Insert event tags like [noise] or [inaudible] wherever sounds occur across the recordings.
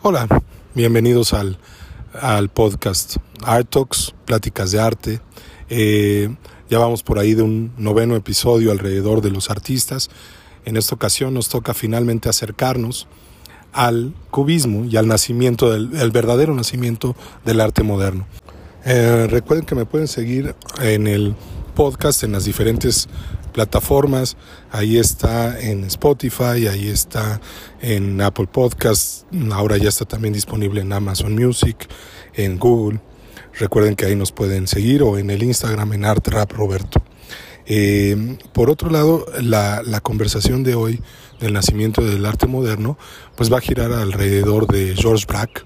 Hola, bienvenidos al, al podcast Art Talks, Pláticas de Arte. Eh, ya vamos por ahí de un noveno episodio alrededor de los artistas. En esta ocasión nos toca finalmente acercarnos al cubismo y al nacimiento, del, el verdadero nacimiento del arte moderno. Eh, recuerden que me pueden seguir en el podcast en las diferentes plataformas. Ahí está en Spotify, ahí está en Apple Podcasts, ahora ya está también disponible en Amazon Music, en Google. Recuerden que ahí nos pueden seguir o en el Instagram en Art Rap Roberto. Eh, por otro lado, la, la, conversación de hoy del nacimiento del arte moderno, pues va a girar alrededor de George Braque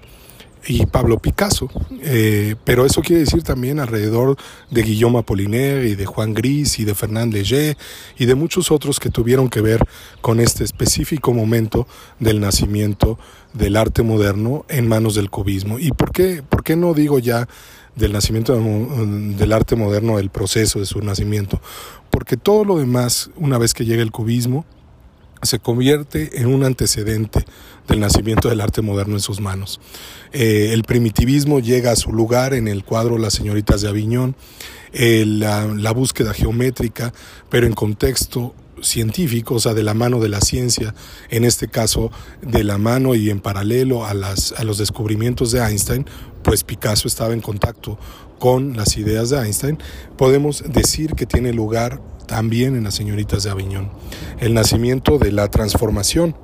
y Pablo Picasso, eh, pero eso quiere decir también alrededor de Guillaume Apollinaire y de Juan Gris y de Fernand Léger y de muchos otros que tuvieron que ver con este específico momento del nacimiento del arte moderno en manos del cubismo. ¿Y por qué, por qué no digo ya del nacimiento del arte moderno, el proceso de su nacimiento? Porque todo lo demás, una vez que llega el cubismo, se convierte en un antecedente del nacimiento del arte moderno en sus manos. Eh, el primitivismo llega a su lugar en el cuadro Las señoritas de Aviñón, eh, la, búsqueda geométrica, pero en contexto científico, o sea, de la mano de la ciencia, en este caso de la mano y en paralelo a, las, a los descubrimientos de Einstein, pues Picasso estaba en contacto con las ideas de Einstein, podemos decir que tiene lugar también en las señoritas de Aviñón. El nacimiento de la transformación,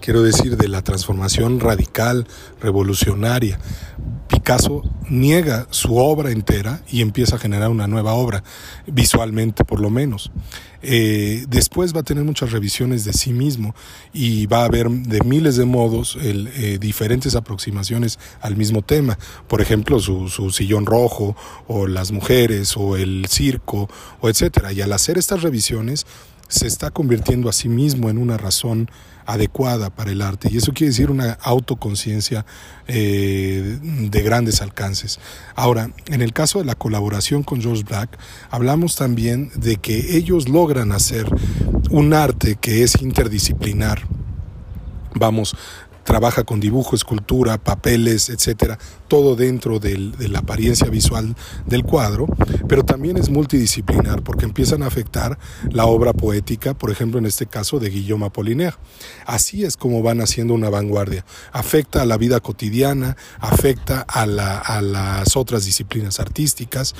quiero decir, de la transformación radical, revolucionaria. Picasso niega su obra entera y empieza a generar una nueva obra, visualmente por lo menos. Eh, después va a tener muchas revisiones de sí mismo y va a haber de miles de modos el, eh, diferentes aproximaciones al mismo tema. Por ejemplo, su, su, sillón rojo o las mujeres o el circo o etcétera. Y al hacer estas revisiones se está convirtiendo a sí mismo en una razón adecuada para el arte y eso quiere decir una autoconciencia eh, de grandes alcances. Ahora, en el caso de la colaboración con George Black, hablamos también de que ellos logran hacer un arte que es interdisciplinar. Vamos, trabaja con dibujo, escultura, papeles, etcétera, todo dentro de la apariencia visual del cuadro, pero también es multidisciplinar porque empiezan a afectar la obra poética, por ejemplo, en este caso de Guillaume Apollinaire. Así es como van haciendo una vanguardia. Afecta a la vida cotidiana, afecta a, la, a las otras disciplinas artísticas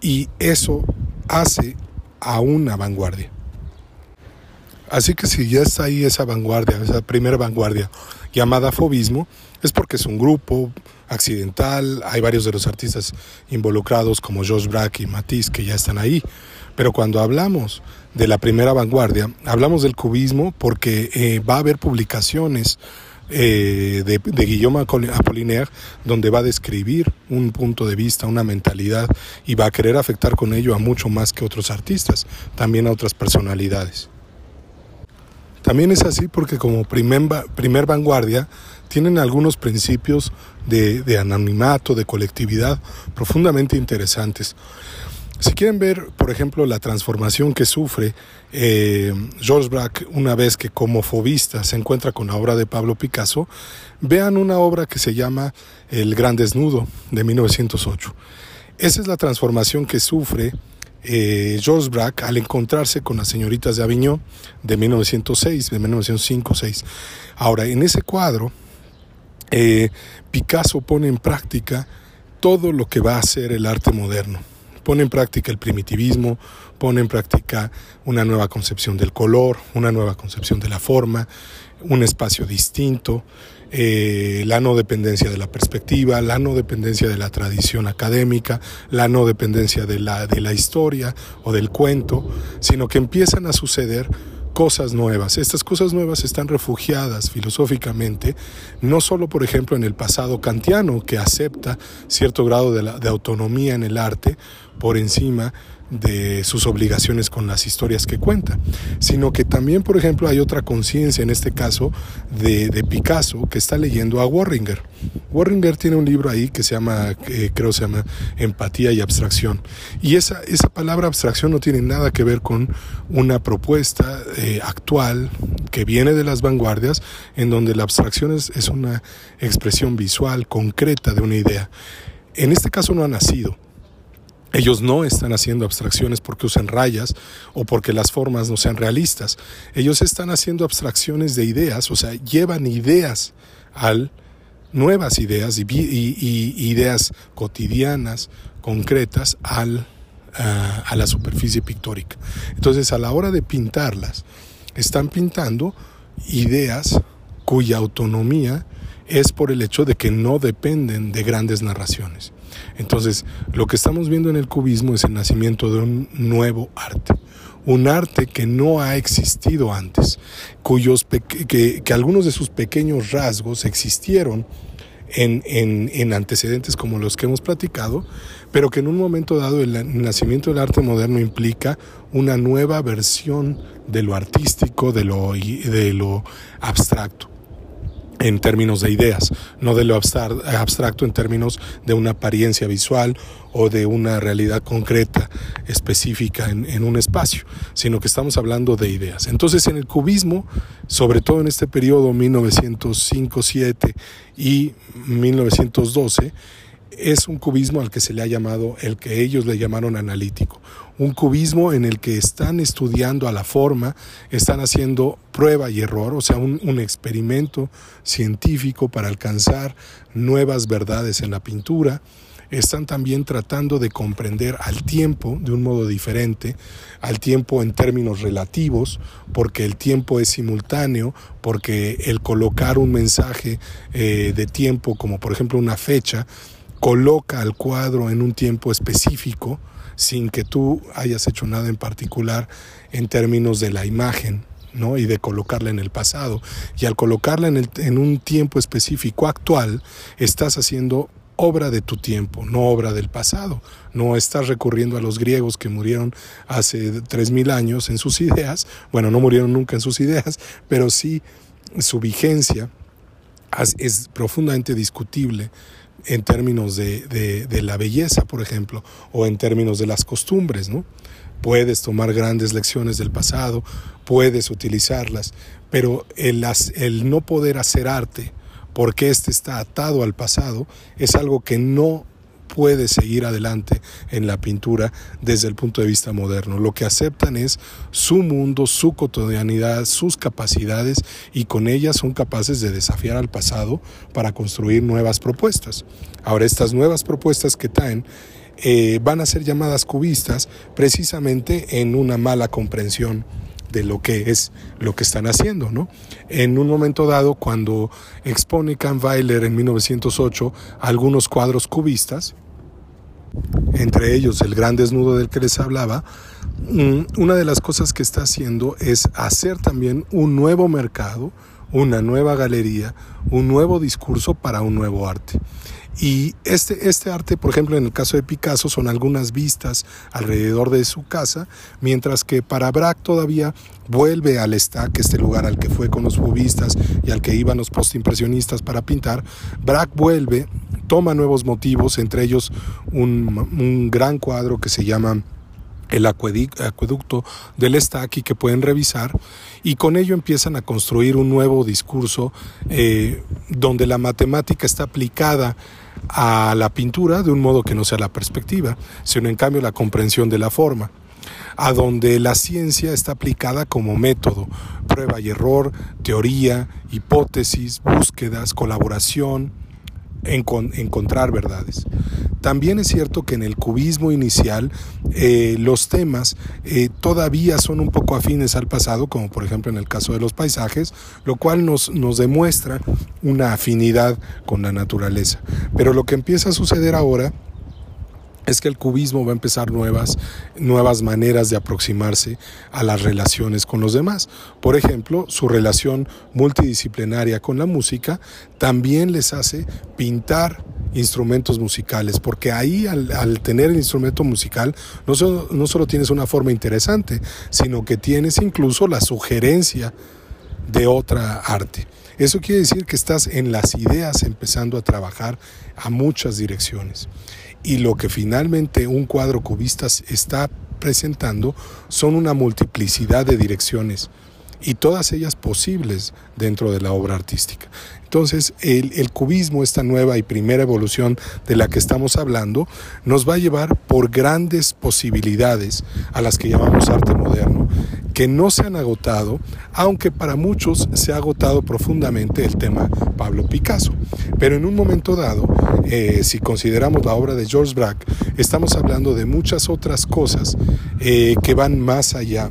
y eso hace a una vanguardia. Así que si ya está ahí esa vanguardia, esa primera vanguardia llamada fobismo, es porque es un grupo accidental, hay varios de los artistas involucrados como Josh Brack y Matisse que ya están ahí. Pero cuando hablamos de la primera vanguardia, hablamos del cubismo porque eh, va a haber publicaciones eh, de, de, Guillaume Apollinaire, donde va a describir un punto de vista, una mentalidad, y va a querer afectar con ello a mucho más que otros artistas, también a otras personalidades. También es así porque como primer, primer vanguardia tienen algunos principios de, de, anonimato, de colectividad profundamente interesantes. Si quieren ver, por ejemplo, la transformación que sufre eh, Georges Braque una vez que como fobista se encuentra con la obra de Pablo Picasso, vean una obra que se llama El Gran Desnudo de 1908. Esa es la transformación que sufre eh, Georges Braque al encontrarse con las señoritas de Avignon de 1906, de 1905-6. Ahora, en ese cuadro, eh, Picasso pone en práctica todo lo que va a ser el arte moderno. Pone en práctica el primitivismo, pone en práctica una nueva concepción del color, una nueva concepción de la forma, un espacio distinto, eh, la no dependencia de la perspectiva, la no dependencia de la tradición académica, la no dependencia de la, de la historia o del cuento, sino que empiezan a suceder cosas nuevas. Estas cosas nuevas están refugiadas filosóficamente, no solo, por ejemplo, en el pasado kantiano, que acepta cierto grado de, la, de autonomía en el arte por encima de sus obligaciones con las historias que cuenta, sino que también, por ejemplo, hay otra conciencia, en este caso, de, de, Picasso, que está leyendo a Warringer. Warringer tiene un libro ahí que se llama, eh, creo se llama Empatía y Abstracción. Y esa, esa palabra abstracción no tiene nada que ver con una propuesta eh, actual que viene de las vanguardias, en donde la abstracción es, es una expresión visual, concreta de una idea. En este caso no ha nacido, ellos no están haciendo abstracciones porque usan rayas o porque las formas no sean realistas. Ellos están haciendo abstracciones de ideas, o sea, llevan ideas al nuevas ideas y, ideas cotidianas, concretas, al, a la superficie pictórica. Entonces, a la hora de pintarlas, están pintando ideas cuya autonomía es por el hecho de que no dependen de grandes narraciones. Entonces, lo que estamos viendo en el cubismo es el nacimiento de un nuevo arte, un arte que no ha existido antes, cuyos que, algunos de sus pequeños rasgos existieron en, en, antecedentes como los que hemos platicado, pero que en un momento dado el nacimiento del arte moderno implica una nueva versión de lo artístico, de lo, de lo abstracto en términos de ideas, no de lo abstracto en términos de una apariencia visual o de una realidad concreta específica en, un espacio, sino que estamos hablando de ideas. Entonces en el cubismo, sobre todo en este periodo 1905-7 y 1912, es un cubismo al que se le ha llamado, el que ellos le llamaron analítico, un cubismo en el que están estudiando a la forma, están haciendo prueba y error, o sea, un, un, experimento científico para alcanzar nuevas verdades en la pintura. Están también tratando de comprender al tiempo de un modo diferente, al tiempo en términos relativos, porque el tiempo es simultáneo, porque el colocar un mensaje eh, de tiempo, como por ejemplo una fecha, coloca al cuadro en un tiempo específico sin que tú hayas hecho nada en particular en términos de la imagen. ¿no? y de colocarla en el pasado. Y al colocarla en, en un tiempo específico actual, estás haciendo obra de tu tiempo, no obra del pasado. No estás recurriendo a los griegos que murieron hace tres mil años en sus ideas. Bueno, no murieron nunca en sus ideas, pero sí su vigencia es profundamente discutible en términos de, la belleza, por ejemplo, o en términos de las costumbres, ¿no? Puedes tomar grandes lecciones del pasado, puedes utilizarlas, pero el, el no poder hacer arte porque éste está atado al pasado es algo que no puede seguir adelante en la pintura desde el punto de vista moderno. Lo que aceptan es su mundo, su cotidianidad, sus capacidades y con ellas son capaces de desafiar al pasado para construir nuevas propuestas. Ahora, estas nuevas propuestas que traen eh, van a ser llamadas cubistas precisamente en una mala comprensión de lo que es lo que están haciendo, ¿no? En un momento dado, cuando expone Kahnweiler en 1908 algunos cuadros cubistas, entre ellos el gran desnudo del que les hablaba, mm, una de las cosas que está haciendo es hacer también un nuevo mercado, una nueva galería, un nuevo discurso para un nuevo arte. Y este, este arte, por ejemplo, en el caso de Picasso, son algunas vistas alrededor de su casa, mientras que para Braque todavía vuelve al Stack, este lugar al que fue con los cubistas y al que iban los postimpresionistas para pintar. Braque vuelve, toma nuevos motivos, entre ellos un, un gran cuadro que se llama el acueducto del Stack y que pueden revisar y con ello empiezan a construir un nuevo discurso eh, donde la matemática está aplicada a la pintura de un modo que no sea la perspectiva, sino en cambio la comprensión de la forma, a donde la ciencia está aplicada como método, prueba y error, teoría, hipótesis, búsquedas, colaboración, encontrar verdades. También es cierto que en el cubismo inicial eh, los temas eh, todavía son un poco afines al pasado, como por ejemplo en el caso de los paisajes, lo cual nos, nos demuestra una afinidad con la naturaleza. Pero lo que empieza a suceder ahora es que el cubismo va a empezar nuevas, nuevas maneras de aproximarse a las relaciones con los demás. Por ejemplo, su relación multidisciplinaria con la música también les hace pintar instrumentos musicales, porque ahí al, tener el instrumento musical no solo, no solo tienes una forma interesante, sino que tienes incluso la sugerencia de otra arte. Eso quiere decir que estás en las ideas empezando a trabajar a muchas direcciones y lo que finalmente un cuadro cubista está presentando son una multiplicidad de direcciones y todas ellas posibles dentro de la obra artística. Entonces, el, cubismo, esta nueva y primera evolución de la que estamos hablando, nos va a llevar por grandes posibilidades a las que llamamos arte moderno, que no se han agotado, aunque para muchos se ha agotado profundamente el tema Pablo Picasso. Pero en un momento dado, eh, si consideramos la obra de George Braque, estamos hablando de muchas otras cosas eh, que van más allá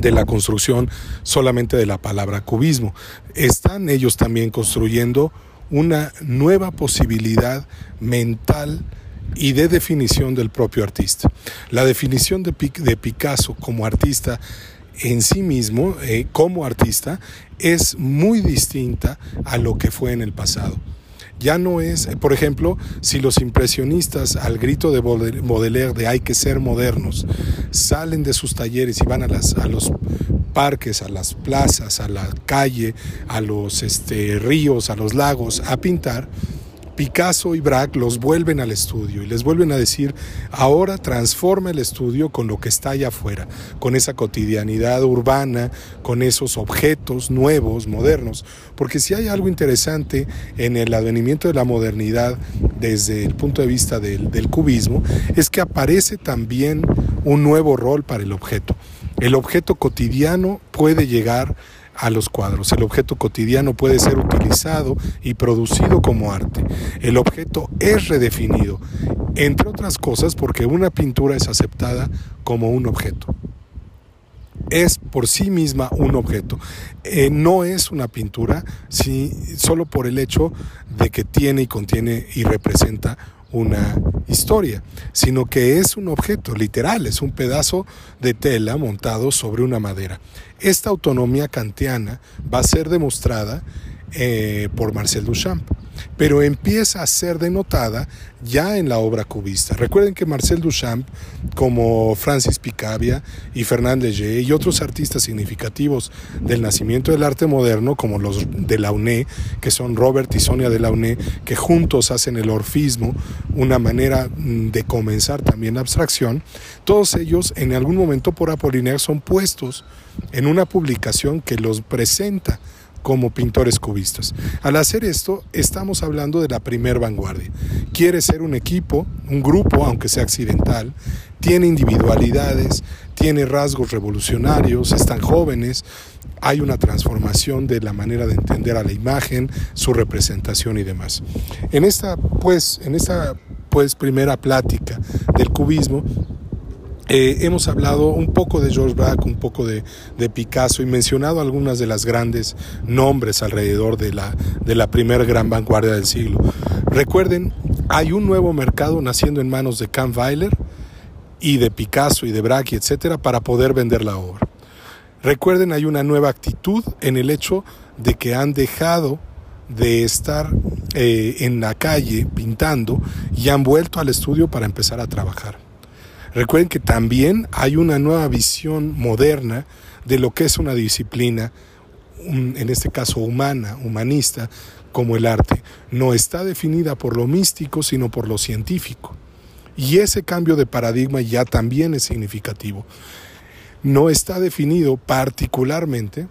de la construcción solamente de la palabra cubismo. Están ellos también construyendo una nueva posibilidad mental y de definición del propio artista. La definición de, Picasso como artista en sí mismo, eh, como artista, es muy distinta a lo que fue en el pasado. Ya no es, por ejemplo, si los impresionistas al grito de Baudelaire de hay que ser modernos salen de sus talleres y van a, las, a los parques, a las plazas, a la calle, a los este, ríos, a los lagos a pintar, Picasso y Braque los vuelven al estudio y les vuelven a decir, ahora transforma el estudio con lo que está allá afuera, con esa cotidianidad urbana, con esos objetos nuevos, modernos, porque si hay algo interesante en el advenimiento de la modernidad desde el punto de vista del, cubismo, es que aparece también un nuevo rol para el objeto. El objeto cotidiano puede llegar a los cuadros. El objeto cotidiano puede ser utilizado y producido como arte. El objeto es redefinido, entre otras cosas porque una pintura es aceptada como un objeto. Es por sí misma un objeto. Eh, no es una pintura si, solo por el hecho de que tiene y contiene y representa una historia, sino que es un objeto literal, es un pedazo de tela montado sobre una madera. Esta autonomía kantiana va a ser demostrada eh, por Marcel Duchamp, pero empieza a ser denotada ya en la obra cubista. Recuerden que Marcel Duchamp, como Francis Picabia y Fernand Léger y otros artistas significativos del nacimiento del arte moderno, como los de la UNE, que son Robert y Sonia de la UNE, que juntos hacen el orfismo, una manera mm, de comenzar también la abstracción, todos ellos en algún momento por Apollinaire son puestos en una publicación que los presenta como pintores cubistas. Al hacer esto, estamos hablando de la primer vanguardia. Quiere ser un equipo, un grupo, aunque sea accidental, tiene individualidades, tiene rasgos revolucionarios, están jóvenes, hay una transformación de la manera de entender a la imagen, su representación y demás. En esta, pues, en esta pues, primera plática del cubismo, eh, hemos hablado un poco de George Braque, un poco de, Picasso y mencionado algunas de las grandes nombres alrededor de la, de la primera gran vanguardia del siglo. Recuerden, hay un nuevo mercado naciendo en manos de Kant Weiler y de Picasso y de Braque, etcétera, para poder vender la obra. Recuerden, hay una nueva actitud en el hecho de que han dejado de estar eh, en la calle pintando y han vuelto al estudio para empezar a trabajar. Recuerden que también hay una nueva visión moderna de lo que es una disciplina, en este caso humana, humanista, como el arte. No está definida por lo místico, sino por lo científico. Y ese cambio de paradigma ya también es significativo. No está definido particularmente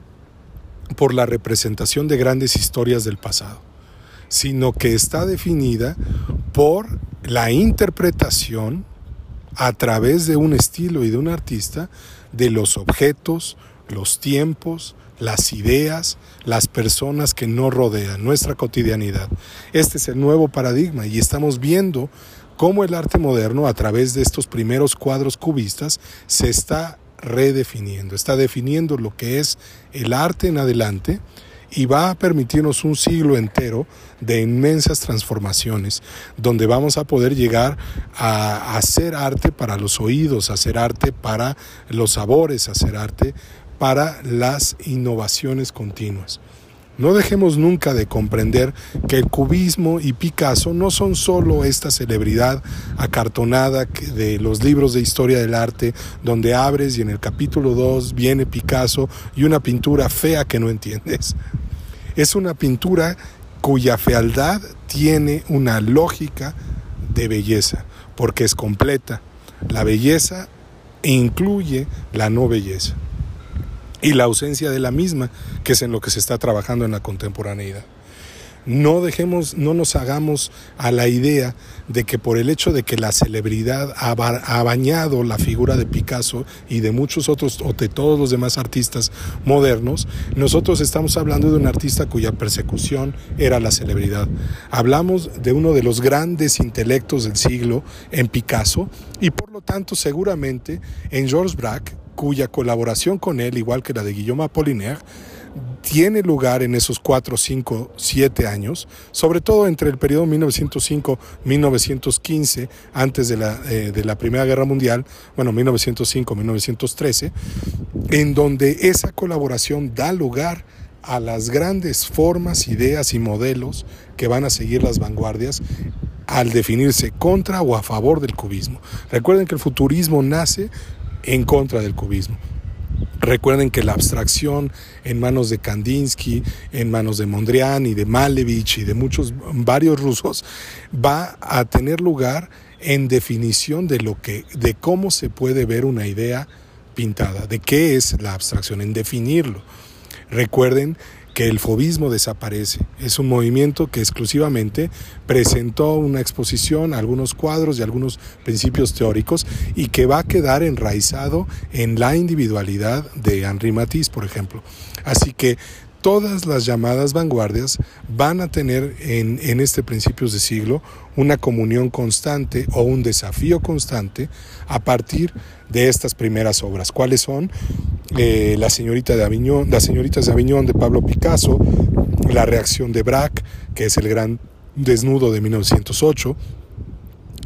por la representación de grandes historias del pasado, sino que está definida por la interpretación a través de un estilo y de un artista de los objetos, los tiempos, las ideas, las personas que nos rodean, nuestra cotidianidad. Este es el nuevo paradigma y estamos viendo cómo el arte moderno a través de estos primeros cuadros cubistas se está redefiniendo, está definiendo lo que es el arte en adelante y va a permitirnos un siglo entero de inmensas transformaciones, donde vamos a poder llegar a hacer arte para los oídos, hacer arte para los sabores, hacer arte para las innovaciones continuas. No dejemos nunca de comprender que el cubismo y Picasso no son solo esta celebridad acartonada de los libros de historia del arte, donde abres y en el capítulo 2 viene Picasso y una pintura fea que no entiendes. Es una pintura cuya fealdad tiene una lógica de belleza, porque es completa. La belleza incluye la no belleza. Y la ausencia de la misma, que es en lo que se está trabajando en la contemporaneidad. No dejemos, no nos hagamos a la idea de que por el hecho de que la celebridad ha, bañado la figura de Picasso y de muchos otros o de todos los demás artistas modernos, nosotros estamos hablando de un artista cuya persecución era la celebridad. Hablamos de uno de los grandes intelectos del siglo en Picasso y por lo tanto seguramente en Georges Braque, cuya colaboración con él, igual que la de Guillaume Apollinaire, tiene lugar en esos 4, 5, 7 años, sobre todo entre el periodo 1905-1915, antes de la, eh, de la Primera Guerra Mundial, bueno, 1905-1913, en donde esa colaboración da lugar a las grandes formas, ideas y modelos que van a seguir las vanguardias al definirse contra o a favor del cubismo. Recuerden que el futurismo nace en contra del cubismo. Recuerden que la abstracción en manos de Kandinsky, en manos de Mondrian y de Malevich y de muchos, varios rusos, va a tener lugar en definición de lo que, de cómo se puede ver una idea pintada, de qué es la abstracción, en definirlo. Recuerden que el fobismo desaparece. Es un movimiento que exclusivamente presentó una exposición, algunos cuadros y algunos principios teóricos y que va a quedar enraizado en la individualidad de Henri Matisse, por ejemplo. Así que todas las llamadas vanguardias van a tener en, en este principios de siglo una comunión constante o un desafío constante a partir de estas primeras obras. ¿Cuáles son? Eh, la señorita de Aviñón, las señoritas de Aviñón de Pablo Picasso, La reacción de Braque, que es el gran desnudo de 1908,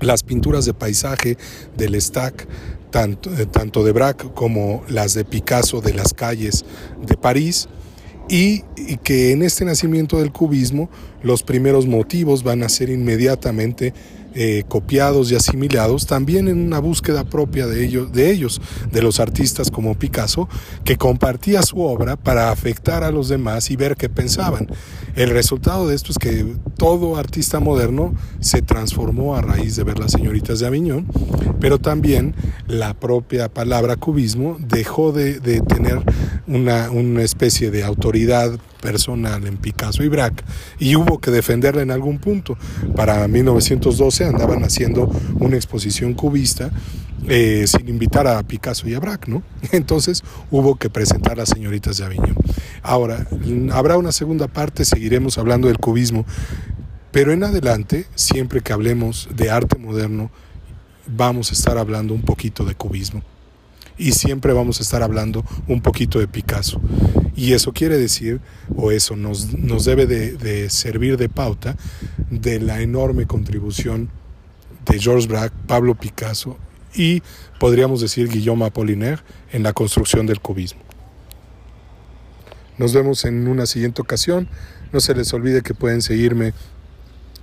las pinturas de paisaje del Stack, tanto, eh, tanto de Braque como las de Picasso de las calles de París, y, que en este nacimiento del cubismo los primeros motivos van a ser inmediatamente eh, copiados y asimilados, también en una búsqueda propia de ellos, de ellos, de los artistas como Picasso, que compartía su obra para afectar a los demás y ver qué pensaban. El resultado de esto es que todo artista moderno se transformó a raíz de ver las señoritas de Aviñón, pero también la propia palabra cubismo dejó de, de tener una, una especie de autoridad personal en Picasso y Braque y hubo que defenderla en algún punto. Para 1912 andaban haciendo una exposición cubista eh, sin invitar a Picasso y a Braque, ¿no? [laughs] Entonces hubo que presentar a las señoritas de Aviñón. Ahora, habrá una segunda parte, seguiremos hablando del cubismo, pero en adelante, siempre que hablemos de arte moderno, vamos a estar hablando un poquito de cubismo y siempre vamos a estar hablando un poquito de Picasso. Y eso quiere decir, o eso nos, nos debe de, servir de pauta, de la enorme contribución de Georges Braque, Pablo Picasso y podríamos decir Guillaume Apollinaire en la construcción del cubismo. Nos vemos en una siguiente ocasión. No se les olvide que pueden seguirme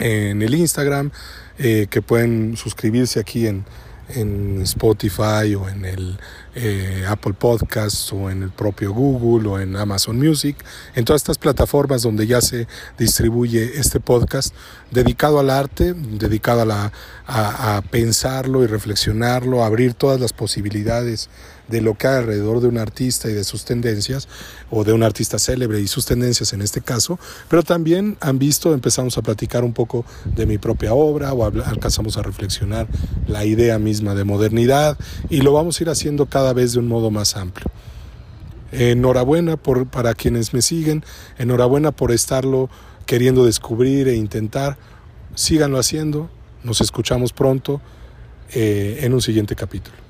en el Instagram, eh, que pueden suscribirse aquí en, en Spotify o en el eh, Apple Podcasts o en el propio Google o en Amazon Music, en todas estas plataformas donde ya se distribuye este podcast dedicado al arte, dedicado a, la, a, pensarlo y reflexionarlo, a abrir todas las posibilidades de lo que hay alrededor de un artista y de sus tendencias, o de un artista célebre y sus tendencias en este caso, pero también han visto, empezamos a platicar un poco de mi propia obra o alcanzamos a reflexionar la idea misma de modernidad y lo vamos a ir haciendo cada vez de un modo más amplio. Enhorabuena por, para quienes me siguen, enhorabuena por estarlo queriendo descubrir e intentar. Síganlo haciendo, nos escuchamos pronto eh, en un siguiente capítulo.